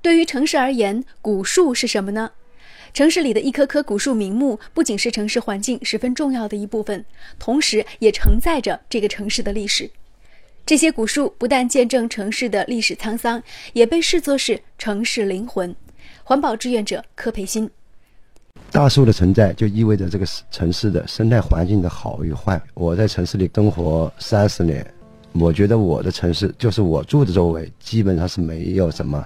对于城市而言，古树是什么呢？城市里的一棵棵古树名木，不仅是城市环境十分重要的一部分，同时也承载着这个城市的历史。这些古树不但见证城市的历史沧桑，也被视作是城市灵魂。环保志愿者柯培新：大树的存在就意味着这个城市的生态环境的好与坏。我在城市里生活三十年，我觉得我的城市就是我住的周围基本上是没有什么。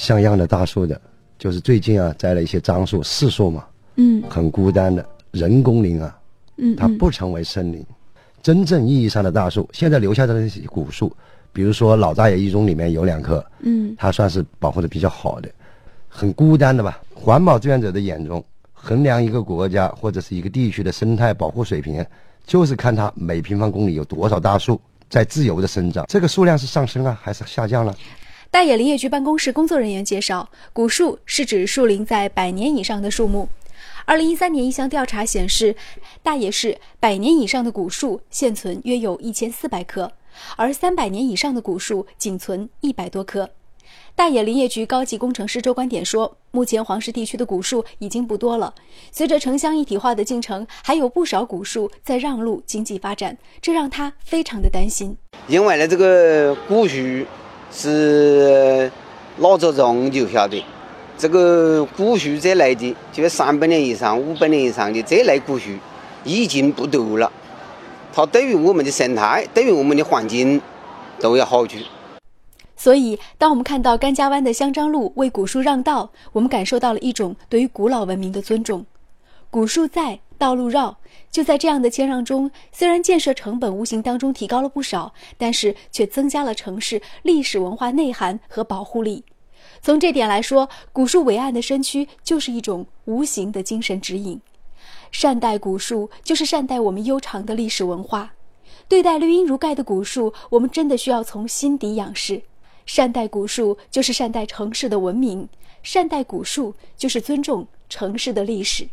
像样的大树的，就是最近啊栽了一些樟树、柿树嘛，嗯，很孤单的人工林啊，嗯，它不成为森林。真正意义上的大树，现在留下的那些古树，比如说老大爷一中里面有两棵，嗯，它算是保护的比较好的，很孤单的吧。环保志愿者的眼中，衡量一个国家或者是一个地区的生态保护水平，就是看它每平方公里有多少大树在自由的生长，这个数量是上升啊，还是下降了？大冶林业局办公室工作人员介绍，古树是指树龄在百年以上的树木。二零一三年一项调查显示，大冶市百年以上的古树现存约有一千四百棵，而三百年以上的古树仅存一百多棵。大冶林业局高级工程师周观点说，目前黄石地区的古树已经不多了，随着城乡一体化的进程，还有不少古树在让路经济发展，这让他非常的担心。因为呢，这个古树。是老祖宗留下的，这个古树这类的，就三百年以上、五百年以上的这类古树已经不多了。它对于我们的生态、对于我们的环境都有好处。所以，当我们看到甘家湾的香樟路为古树让道，我们感受到了一种对于古老文明的尊重。古树在，道路绕。就在这样的谦让中，虽然建设成本无形当中提高了不少，但是却增加了城市历史文化内涵和保护力。从这点来说，古树伟岸的身躯就是一种无形的精神指引。善待古树，就是善待我们悠长的历史文化。对待绿荫如盖的古树，我们真的需要从心底仰视。善待古树，就是善待城市的文明；善待古树，就是尊重城市的历史。